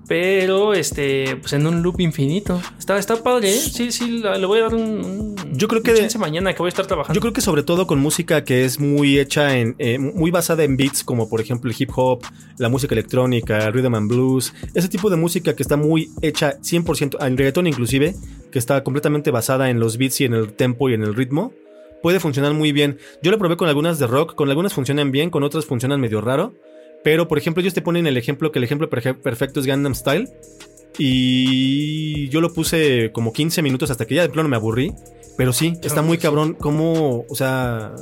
pero este, pues en un loop infinito. Está, está padre, ¿eh? Sí, sí, le voy a dar un, un- Yo creo que de- mañana que voy a estar trabajando. Yo creo que sobre todo con música que es muy hecha en, eh, muy basada en beats, como por ejemplo el hip hop, la música electrónica, el rhythm and blues, ese tipo de música que está muy hecha 100%, en reggaetón inclusive, que está completamente basada en los beats y en el tempo y en el ritmo, puede funcionar muy bien. Yo lo probé con algunas de rock, con algunas funcionan bien, con otras funcionan medio raro, pero por ejemplo ellos te ponen el ejemplo que el ejemplo perfe- perfecto es Gangnam Style. Y yo lo puse como 15 minutos hasta que ya de plano me aburrí. Pero sí, está muy cabrón cómo, o sea,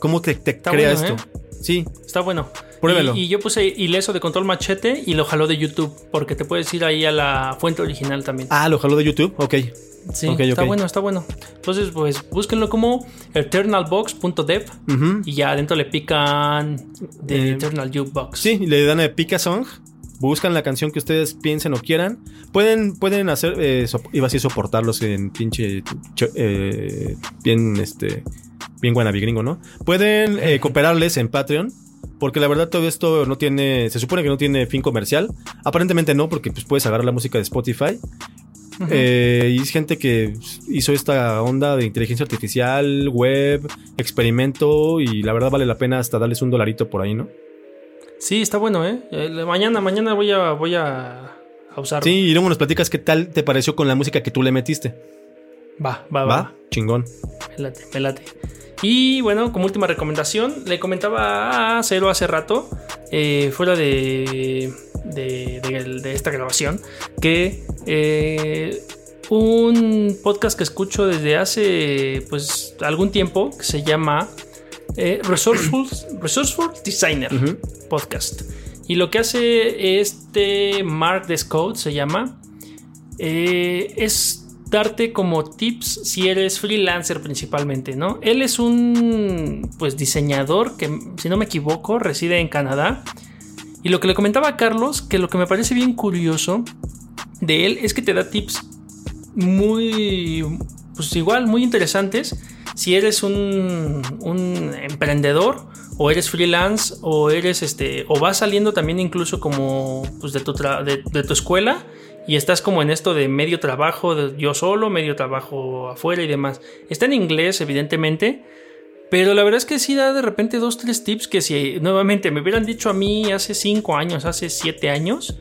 cómo te, crea bueno, esto. Sí, Está bueno. Pruébelo. Y, y yo puse ileso de control machete y lo jaló de YouTube, porque te puedes ir ahí a la fuente original también. Ah, lo jaló de YouTube. Ok. Sí, está bueno, está bueno. Entonces, pues búsquenlo como eternalbox.dev y ya adentro le pican de Eh, Eternal Jukebox. Sí, le dan a Pica Song. Buscan la canción que ustedes piensen o quieran. Pueden, pueden hacer, eh, sop- iba a decir soportarlos en pinche, eh, bien, este, bien guanabi gringo, ¿no? Pueden eh, cooperarles en Patreon. Porque la verdad todo esto no tiene, se supone que no tiene fin comercial. Aparentemente no, porque pues puedes agarrar la música de Spotify. Eh, y es gente que hizo esta onda de inteligencia artificial, web, experimento y la verdad vale la pena hasta darles un dolarito por ahí, ¿no? Sí, está bueno, ¿eh? Eh, mañana, mañana voy a, voy a, a usarlo. Sí, y luego nos platicas qué tal te pareció con la música que tú le metiste. Va, va, va. ¿Va? Chingón. Me late, me late. Y bueno, como última recomendación, le comentaba a Cero hace rato, eh, fuera de, de, de- de esta grabación, que eh, un podcast que escucho desde hace pues algún tiempo, que se llama eh, Resourceful, Resourceful Designer. Podcast. Y lo que hace este Mark Descode se llama, eh, es darte como tips si eres freelancer principalmente, ¿no? Él es un pues diseñador que si no me equivoco reside en Canadá y lo que le comentaba a Carlos que lo que me parece bien curioso de él es que te da tips muy, pues igual, muy interesantes. Si eres un, emprendedor o eres freelance o eres este o vas saliendo también incluso como pues de tu, de tu escuela y estás como en esto de medio trabajo de yo solo, medio trabajo afuera y demás. Está en inglés, evidentemente, pero la verdad es que sí da de repente dos, tres tips que si nuevamente me hubieran dicho a mí hace cinco años, hace siete años,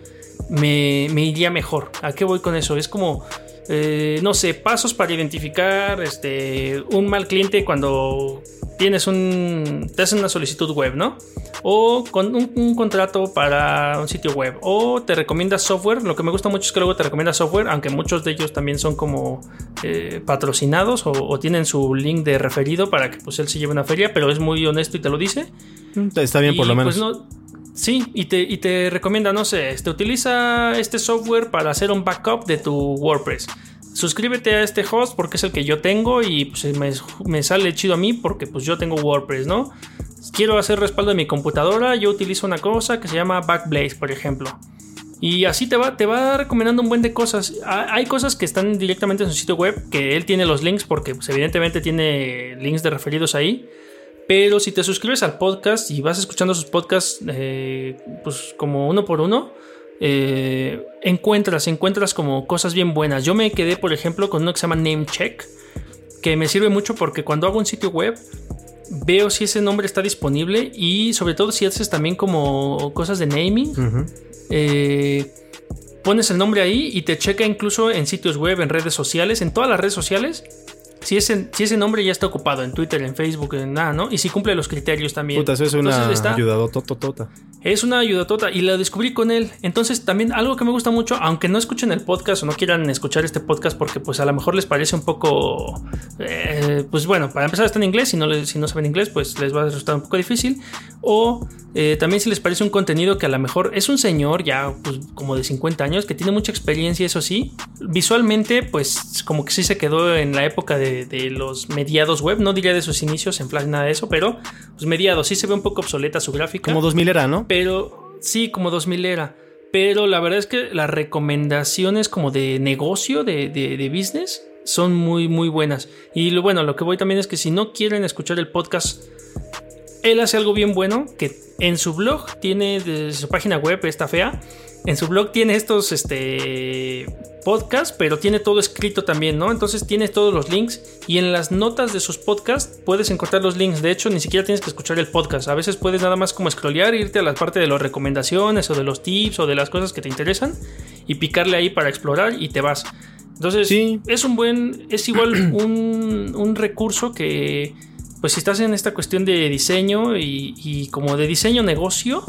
me, iría mejor. ¿A qué voy con eso? Es como eh, no sé, pasos para identificar este, un mal cliente cuando tienes un, te hacen una solicitud web, ¿no? O con un, contrato para un sitio web. O te recomienda software. Lo que me gusta mucho es que luego te recomienda software, aunque muchos de ellos también son como eh, patrocinados o, tienen su link de referido para que pues él se lleve una feria, pero es muy honesto y te lo dice. Está bien, por lo pues, menos. Sí, y te, y te recomienda, no sé, este, utiliza este software para hacer un backup de tu WordPress. Suscríbete a este host porque es el que yo tengo y pues, me, sale chido a mí porque pues yo tengo WordPress, ¿no? Quiero hacer respaldo de mi computadora, yo utilizo una cosa que se llama Backblaze, por ejemplo. Y así te va, te va recomendando un buen de cosas. Hay cosas que están directamente en su sitio web, que él tiene los links porque pues, evidentemente tiene links de referidos ahí. Pero si te suscribes al podcast y vas escuchando sus podcasts eh, pues como uno por uno, eh, encuentras, encuentras como cosas bien buenas. Yo me quedé, por ejemplo, con uno que se llama Namecheck, que me sirve mucho porque cuando hago un sitio web, veo si ese nombre está disponible y sobre todo si haces también como cosas de naming. Eh, pones el nombre ahí y te checa incluso en sitios web, en redes sociales, en todas las redes sociales si ese, si ese nombre ya está ocupado en Twitter, en Facebook, en nada, ¿no? Y si cumple los criterios también. Puta, eso es una ayudadototota. Es una ayudadotota y la descubrí con él. Entonces, también algo que me gusta mucho, aunque no escuchen el podcast o no quieran escuchar este podcast porque pues a lo mejor les parece un poco... Eh, pues bueno, para empezar está en inglés, si no, si no saben inglés pues les va a resultar un poco difícil. O eh, también si les parece un contenido que a lo mejor es un señor ya pues, como de 50 años que tiene mucha experiencia, eso sí. Visualmente pues como que sí se quedó en la época de de, los mediados web, no diría de sus inicios en plan nada de eso, pero pues mediados, sí se ve un poco obsoleta su gráfica. Como 2000 era, ¿no? Pero sí, como 2000 era. Pero la verdad es que las recomendaciones como de negocio, de, de, business, son muy, muy buenas. Y lo bueno, lo que voy también es que si no quieren escuchar el podcast, él hace algo bien bueno, que en su blog tiene, de su página web, está fea, en su blog tiene estos este, podcasts, pero tiene todo escrito también, ¿no? Entonces tienes todos los links y en las notas de sus podcasts puedes encontrar los links. De hecho, ni siquiera tienes que escuchar el podcast. A veces puedes nada más como scrollear, irte a la parte de las recomendaciones o de los tips o de las cosas que te interesan y picarle ahí para explorar y te vas. Entonces, sí. es un buen, es igual un, un recurso que pues si estás en esta cuestión de diseño y, como de diseño negocio,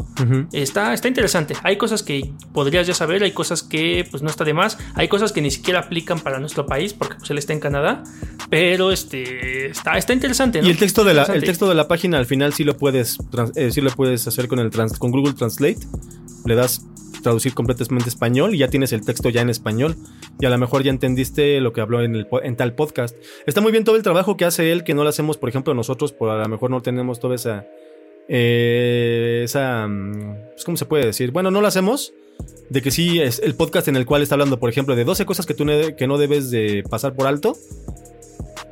está, está interesante. Hay cosas que podrías ya saber, hay cosas que pues no está de más, hay cosas que ni siquiera aplican para nuestro país porque pues él está en Canadá, pero este está, está interesante. Y el texto, de la, el texto de la página al final sí lo puedes, eh, sí lo puedes hacer con, el con Google Translate. Le das traducir completamente español y ya tienes el texto ya en español. Y a lo mejor ya entendiste lo que habló en, el, en tal podcast. Está muy bien todo el trabajo que hace él, que no lo hacemos, por ejemplo, nosotros, por a lo mejor no tenemos toda esa. Eh, esa. Mm, pues, ¿Cómo se puede decir? Bueno, no lo hacemos. De que sí, es el podcast en el cual está hablando, por ejemplo, de 12 cosas que tú que no debes de pasar por alto.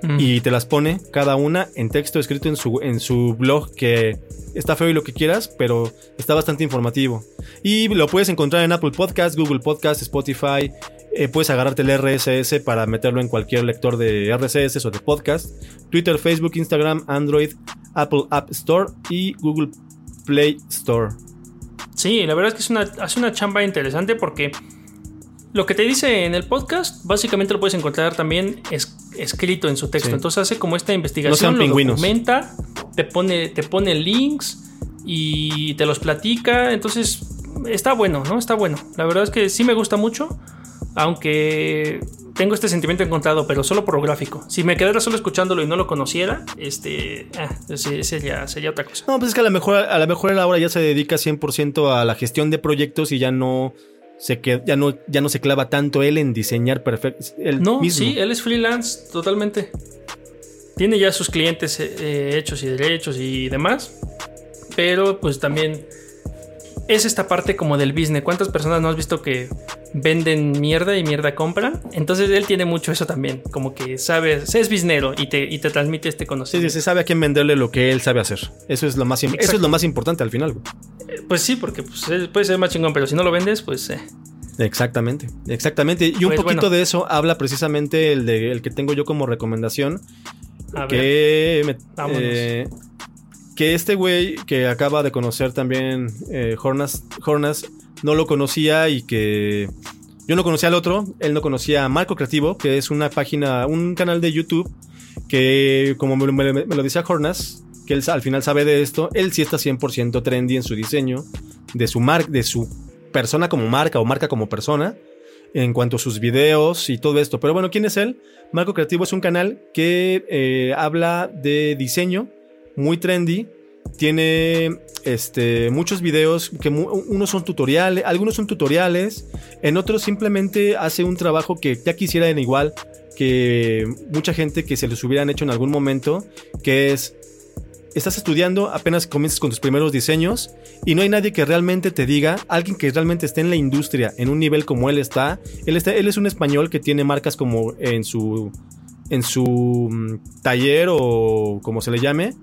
Mm. Y te las pone cada una en texto escrito en su, en su blog que está feo y lo que quieras, pero está bastante informativo. Y lo puedes encontrar en Apple Podcast, Google Podcast, Spotify. Eh, puedes agarrarte el RSS para meterlo en cualquier lector de RSS o de podcast. Twitter, Facebook, Instagram, Android, Apple App Store y Google Play Store. Sí, la verdad es que es una, hace una chamba interesante porque lo que te dice en el podcast, básicamente lo puedes encontrar también escrito en su texto. Entonces hace como esta investigación, lo documenta, te pone, te pone links y te los platica. Entonces está bueno, ¿no? Está bueno. La verdad es que sí me gusta mucho, aunque tengo este sentimiento encontrado, pero solo por lo gráfico. Si me quedara solo escuchándolo y no lo conociera, este, ah, sería, sería otra cosa. No, pues es que a lo mejor, a lo mejor él ahora ya se dedica 100% a la gestión de proyectos y ya no se que ya no, ya no se clava tanto él en diseñar perfecto. No, sí, él es freelance totalmente. Tiene ya sus clientes eh, eh, hechos y derechos y demás. Pero pues también es esta parte como del business. ¿Cuántas personas no has visto que venden mierda y mierda compran. Entonces él tiene mucho eso también, como que sabe, es biznero y te, y te transmite este conocimiento. sí, se sabe a quién venderle lo que él sabe hacer. Eso es lo más, eso es lo más importante al final. güey. Pues sí, porque pues, puede ser más chingón, pero si no lo vendes, pues... eh, Exactamente, exactamente. Y un Pues, poquito bueno. de eso habla precisamente el, de, el que tengo yo como recomendación. a ver. que, me- vámonos. eh, que este güey que acaba de conocer también eh, Hornas, Hornas no lo conocía y que yo no conocía al otro, él no conocía a Marco Creativo, que es una página, un canal de YouTube que como me, me- me lo decía Hornas, que él al final sabe de esto, él sí está 100% trendy en su diseño, de su mar, de su persona como marca o marca como persona en cuanto a sus videos y todo esto. Pero bueno, ¿quién es él? Marco Creativo es un canal que eh, habla de diseño, muy trendy. Tiene este, muchos videos que unos son tutoriales, algunos son tutoriales, en otros simplemente hace un trabajo que ya quisieran igual que mucha gente que se les hubieran hecho en algún momento, que es estás estudiando, apenas comienzas con tus primeros diseños y no hay nadie que realmente te diga, alguien que realmente esté en la industria, en un nivel como él está. Él, está, él es un español que tiene marcas como en su, en su mm, taller o como se le llame,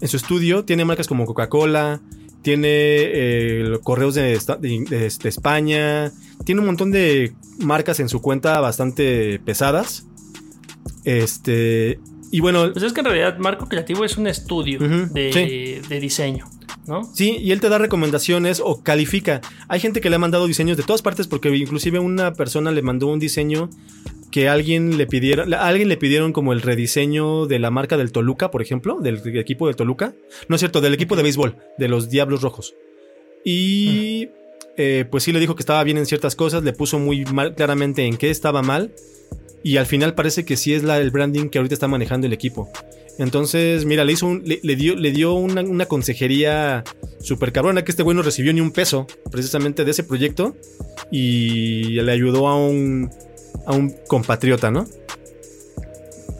en su estudio, tiene marcas como Coca-Cola, tiene eh, correos de, de España, tiene un montón de marcas en su cuenta bastante pesadas. Este, y bueno, Pues es que en realidad Marco Creativo es un estudio de, sí. de diseño, ¿no? Sí, y él te da recomendaciones o califica. Hay gente que le ha mandado diseños de todas partes porque inclusive una persona le mandó un diseño que alguien le pidieron, a alguien le pidieron como el rediseño de la marca del Toluca, por ejemplo, del equipo del Toluca. No es cierto, del equipo de béisbol, de los Diablos Rojos. Y eh, pues sí le dijo que estaba bien en ciertas cosas, le puso muy mal, claramente en qué estaba mal. Y al final parece que sí es la, el branding que ahorita está manejando el equipo. Entonces, mira, le hizo le, dio, le dio una, una consejería súper cabrona que este güey no recibió ni un peso precisamente de ese proyecto y le ayudó a un, a un compatriota, ¿no?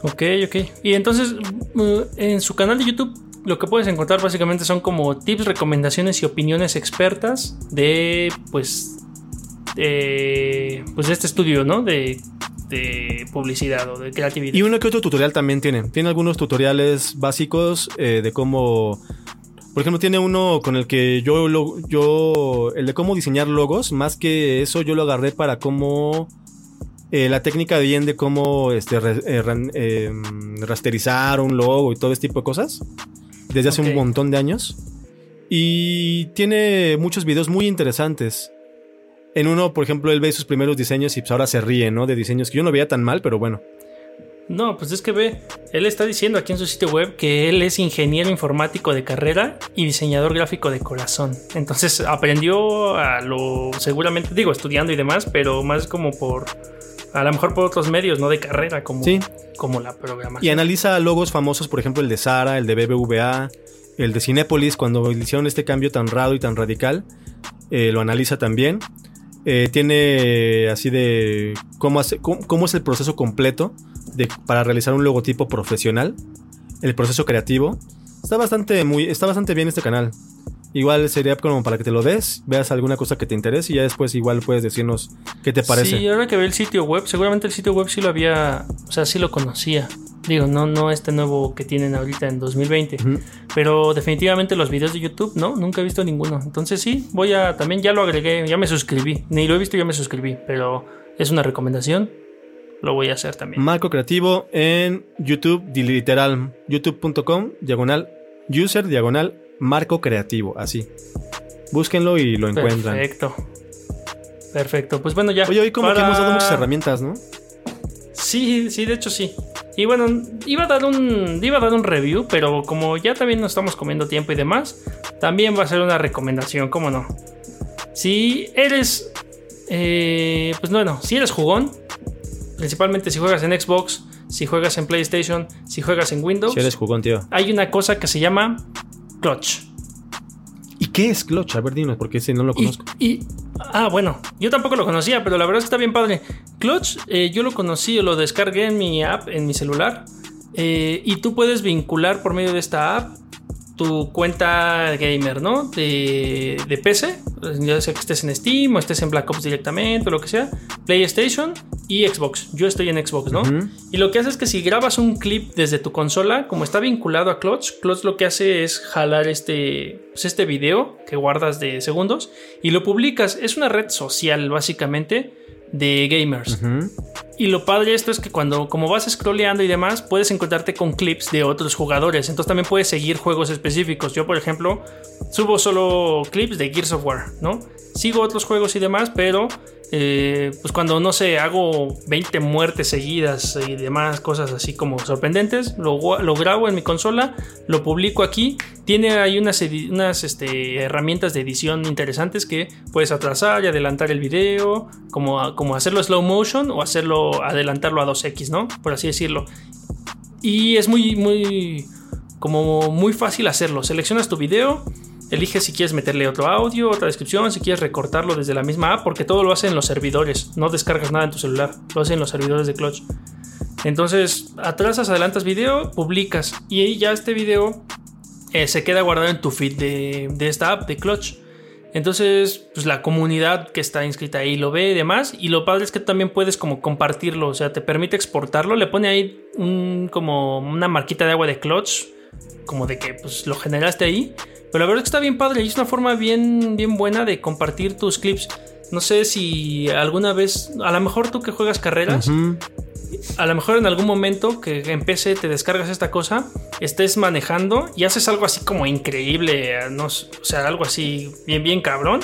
Ok, ok. Y entonces, uh, en su canal de YouTube, lo que puedes encontrar básicamente son como tips, recomendaciones y opiniones expertas de, pues, de, pues de este estudio, ¿no? De, de publicidad o de creatividad. Y uno que otro tutorial también tiene. Tiene algunos tutoriales básicos eh, de cómo. Por ejemplo, tiene uno con el que yo, lo- yo. El de cómo diseñar logos. Más que eso, yo lo agarré para cómo. eh, la técnica bien de cómo este, re- eh, ran- eh, rasterizar un logo y todo este tipo de cosas. Desde hace un montón de años. Y tiene muchos videos muy interesantes. En uno, por ejemplo, él ve sus primeros diseños y pues ahora se ríe, ¿no? De diseños que yo no veía tan mal, pero bueno. No, pues es que ve, él está diciendo aquí en su sitio web que él es ingeniero informático de carrera y diseñador gráfico de corazón. Entonces aprendió a lo, seguramente, digo, estudiando y demás, pero más como por, a lo mejor por otros medios, no de carrera, como, Sí. como la Y programación. analiza logos famosos, por ejemplo, el de Sara, el de BBVA, el de Cinépolis, cuando hicieron este cambio tan raro y tan radical. eh, lo analiza también. Eh, tiene así de cómo, hace- cómo, cómo es el proceso completo de, para realizar un logotipo profesional. El proceso creativo. Está bastante, muy, está bastante bien este canal. Igual sería como para que te lo des, veas alguna cosa que te interese y ya después igual puedes decirnos qué te parece. Sí, ahora que ve el sitio web, seguramente el sitio web sí lo había, o sea, sí lo conocía. Digo, no, no este nuevo que tienen ahorita en 2020. Ujú. Pero definitivamente los videos de YouTube, no, nunca he visto ninguno. Entonces sí, voy a, también ya lo agregué, ya me suscribí. Ni lo he visto, ya me suscribí. Pero es una recomendación, lo voy a hacer también. Marco Creativo en YouTube, literal, youtube.com, diagonal, user, diagonal, Marco Creativo, así. Búsquenlo y lo encuentran. Perfecto. Perfecto, pues bueno, ya. Oye, hoy como que hemos dado muchas herramientas, ¿no? Sí, sí, de hecho sí. Y bueno, iba a dar un iba a dar un review, pero como ya también nos estamos comiendo tiempo y demás, también va a ser una recomendación, ¿cómo no? Si eres eh, pues bueno, si eres jugón, principalmente si juegas en Xbox, si juegas en PlayStation, si juegas en Windows, Si eres jugón, tío. hay una cosa que se llama Clutch. ¿Y qué es Clutch? A ver, dinos, porque ese no lo Y, conozco. y- ah, bueno, yo tampoco lo conocía, pero la verdad es que está bien padre. Clutch, eh, yo lo conocí, lo descargué en mi app, en mi celular, eh, y tú puedes vincular por medio de esta app tu cuenta gamer, ¿no? De, de PC, ya sea que estés en Steam o estés en Black Ops directamente o lo que sea, PlayStation y Xbox. Yo estoy en Xbox, ¿no? Y lo que hace es que si grabas un clip desde tu consola, como está vinculado a Clutch, Clutch lo que hace es jalar este, pues este video que guardas de segundos y lo publicas. Es una red social, básicamente de gamers. Y lo padre de esto es que cuando, como vas scrolleando y demás, puedes encontrarte con clips de otros jugadores. Entonces también puedes seguir juegos específicos. Yo, por ejemplo, subo solo clips de Gears of War, ¿no? Sigo otros juegos y demás, pero eh, pues cuando no sé, hago 20 muertes seguidas y demás cosas así como sorprendentes, lo, grabo en mi consola, lo publico aquí. Tiene ahí unas, unas este, herramientas de edición interesantes que puedes atrasar y adelantar el video, como, como hacerlo slow motion o hacerlo, adelantarlo a 2x, ¿no? Por así decirlo. Y es muy, muy, como muy fácil hacerlo. Seleccionas tu video Elige si quieres meterle otro audio, otra descripción, si quieres recortarlo desde la misma app, porque todo lo hacen los servidores. No descargas nada en tu celular, lo hacen los servidores de Clutch. Entonces, atrasas, adelantas video, publicas. Y ahí ya este video eh, se queda guardado en tu feed de, de, esta app, de Clutch. Entonces, pues la comunidad que está inscrita ahí lo ve y demás. Y lo padre es que también puedes como compartirlo. O sea, te permite exportarlo. Le pone ahí un, como una marquita de agua de Clutch. Como de que pues lo generaste ahí. Pero la verdad es que está bien padre y es una forma bien, bien buena de compartir tus clips. No sé si alguna vez, a lo mejor tú que juegas carreras, a lo mejor en algún momento que en PC te descargas esta cosa, estés manejando y haces algo así como increíble, no, o sea, algo así bien, bien cabrón.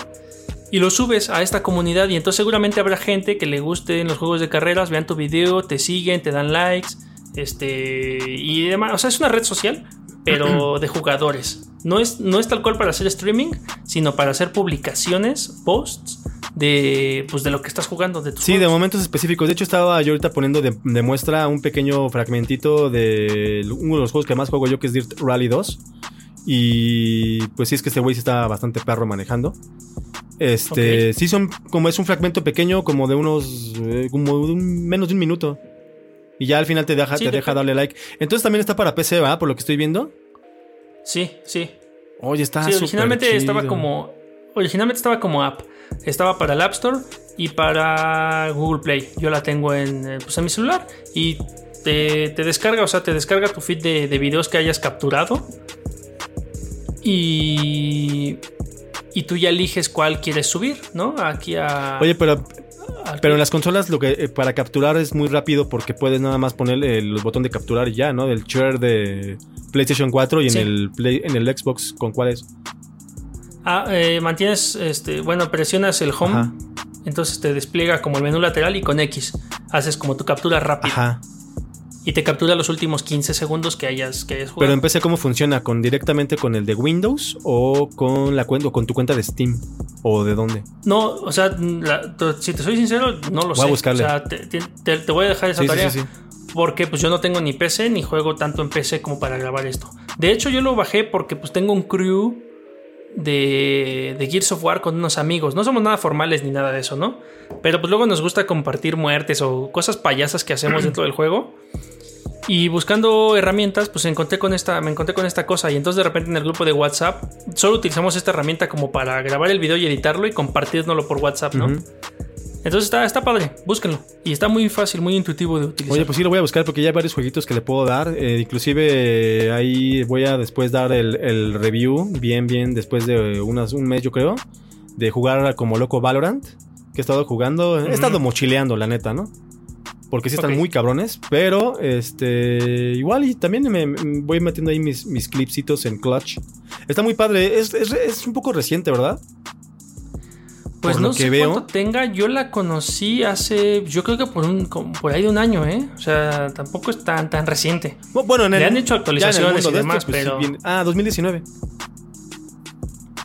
Y lo subes a esta comunidad y entonces seguramente habrá gente que le guste en los juegos de carreras, vean tu video, te siguen, te dan likes, este y demás. O sea, es una red social, pero de jugadores. No es, no es tal cual para hacer streaming, sino para hacer publicaciones, posts de, pues, de lo que estás jugando. De sí, de momentos específicos. De hecho, estaba yo ahorita poniendo de, muestra un pequeño fragmentito de uno de los juegos que más juego yo, que es Dirt Rally 2. Y pues sí, es que este güey sí está bastante perro manejando. Este, sí son como es un fragmento pequeño, como de unos, eh, como de menos de un minuto. Y ya al final te deja, te deja darle like. Entonces también está para PC, ¿va? Por lo que estoy viendo. Sí, sí. Oye, está sí, originalmente estaba como originalmente estaba como app. Estaba para el App Store y para Google Play. Yo la tengo en, eh, pues, en mi celular y te, descarga, o sea, te descarga tu feed de, de videos que hayas capturado. Y, y tú ya eliges cuál quieres subir, ¿no? Aquí a... Oye, pero pero en las consolas lo que eh, para capturar es muy rápido porque puedes nada más poner el, botón de capturar y ya, ¿no? Del share de PlayStation 4 y en el Play, en el Xbox con cuál es. Ah, eh, mantienes, este, bueno, presionas el home, entonces te despliega como el menú lateral y con X haces como tu captura rápida. Ajá. Y te captura los últimos 15 segundos que hayas, que hayas jugado. Pero empecé cómo funciona, con directamente con el de Windows o con la cuenta con tu cuenta de Steam o de dónde. No, o sea, si te soy sincero, no lo sé. Voy a buscarle. O sea, te, voy a dejar esa tarea. porque pues yo no tengo ni PC ni juego tanto en PC como para grabar esto. De hecho, yo lo bajé porque pues tengo un crew de, de Gears of War con unos amigos. No somos nada formales ni nada de eso, ¿no? Pero pues luego nos gusta compartir muertes o cosas payasas que hacemos dentro del juego. Y buscando herramientas, pues encontré con esta, me encontré con esta cosa. Y entonces de repente en el grupo de WhatsApp solo utilizamos esta herramienta como para grabar el video y editarlo y compartirnoslo por WhatsApp, ¿no? Entonces está, está padre, búsquenlo. Y está muy fácil, muy intuitivo de utilizar. Oye, pues sí lo voy a buscar porque ya hay varios jueguitos que le puedo dar. Eh, inclusive ahí voy a después dar el, review, bien, bien, después de unas, un mes yo creo, de jugar como loco Valorant, que he estado jugando. He estado mochileando, la neta, ¿no? porque sí están muy cabrones, pero este igual y también me, voy metiendo ahí mis, mis clipsitos en Clutch. Está muy padre, es, es, un poco reciente, ¿verdad? Pues no sé veo. cuánto tenga, yo la conocí hace, yo creo que por un por ahí de un año, ¿eh? O sea, tampoco es tan, tan reciente. Bueno, en Le han hecho actualizaciones y demás, pues, pero... ah, 2019.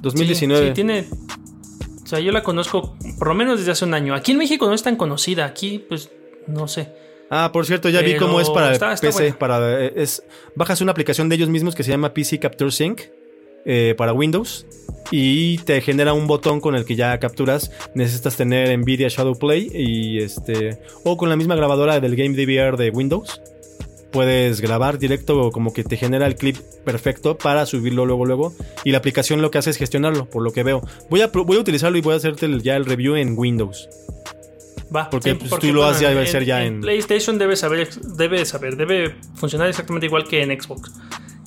2019. sí, tiene... O sea, yo la conozco por lo menos desde hace un año. Aquí en México no es tan conocida. Aquí, pues, no sé. Ah, por cierto, ya vi cómo es para PC. Para, eh, es, bajas una aplicación de ellos mismos que se llama PC Capture Sync eh, para Windows y te genera un botón con el que ya capturas. Necesitas tener Nvidia Shadow Play y este o con la misma grabadora del Game DVR de Windows puedes grabar directo como que te genera el clip perfecto para subirlo luego luego. Y la aplicación lo que hace es gestionarlo por lo que veo. Voy a, voy a utilizarlo y voy a hacerte ya el review en Windows. Va, porque pues, tú lo haces ya debe ser ya en, PlayStation debe saber debe saber debe funcionar exactamente igual que en Xbox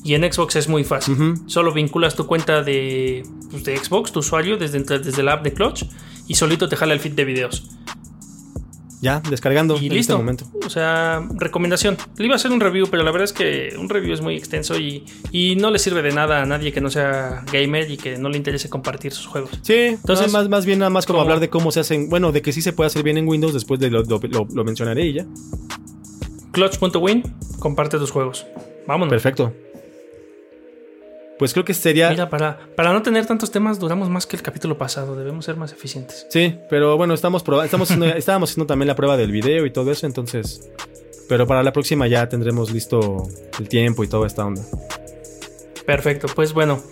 y en Xbox es muy fácil solo vinculas tu cuenta de, pues, de Xbox tu usuario desde, desde la app de Clutch y solito te jala el feed de videos ya, descargando y en listo. Este momento. O sea, recomendación. Le iba a hacer un review, pero la verdad es que un review es muy extenso y, no le sirve de nada a nadie que no sea gamer y que no le interese compartir sus juegos. Sí, entonces más, más bien nada más como, hablar de cómo se hacen, bueno, de que sí se puede hacer bien en Windows, después de lo, lo mencionaré y ya. Clutch.win, comparte tus juegos. Vámonos. Perfecto pues creo que sería... Mira, para, para no tener tantos temas duramos más que el capítulo pasado, debemos ser más eficientes. Sí, pero bueno, estamos, estamos estábamos haciendo también la prueba del video y todo eso, entonces... Pero para la próxima ya tendremos listo el tiempo y toda esta onda. Perfecto, pues bueno.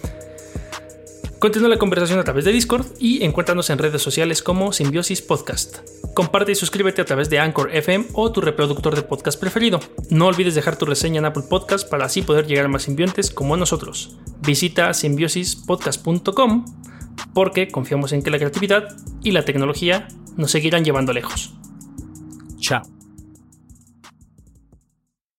Continúa la conversación a través de Discord y encuéntranos en redes sociales como Simbiosis Podcast. Comparte y suscríbete a través de Anchor FM o tu reproductor de podcast preferido. No olvides dejar tu reseña en Apple Podcast para así poder llegar a más simbiontes como nosotros. Visita simbiosispodcast.com porque confiamos en que la creatividad y la tecnología nos seguirán llevando lejos. Chao.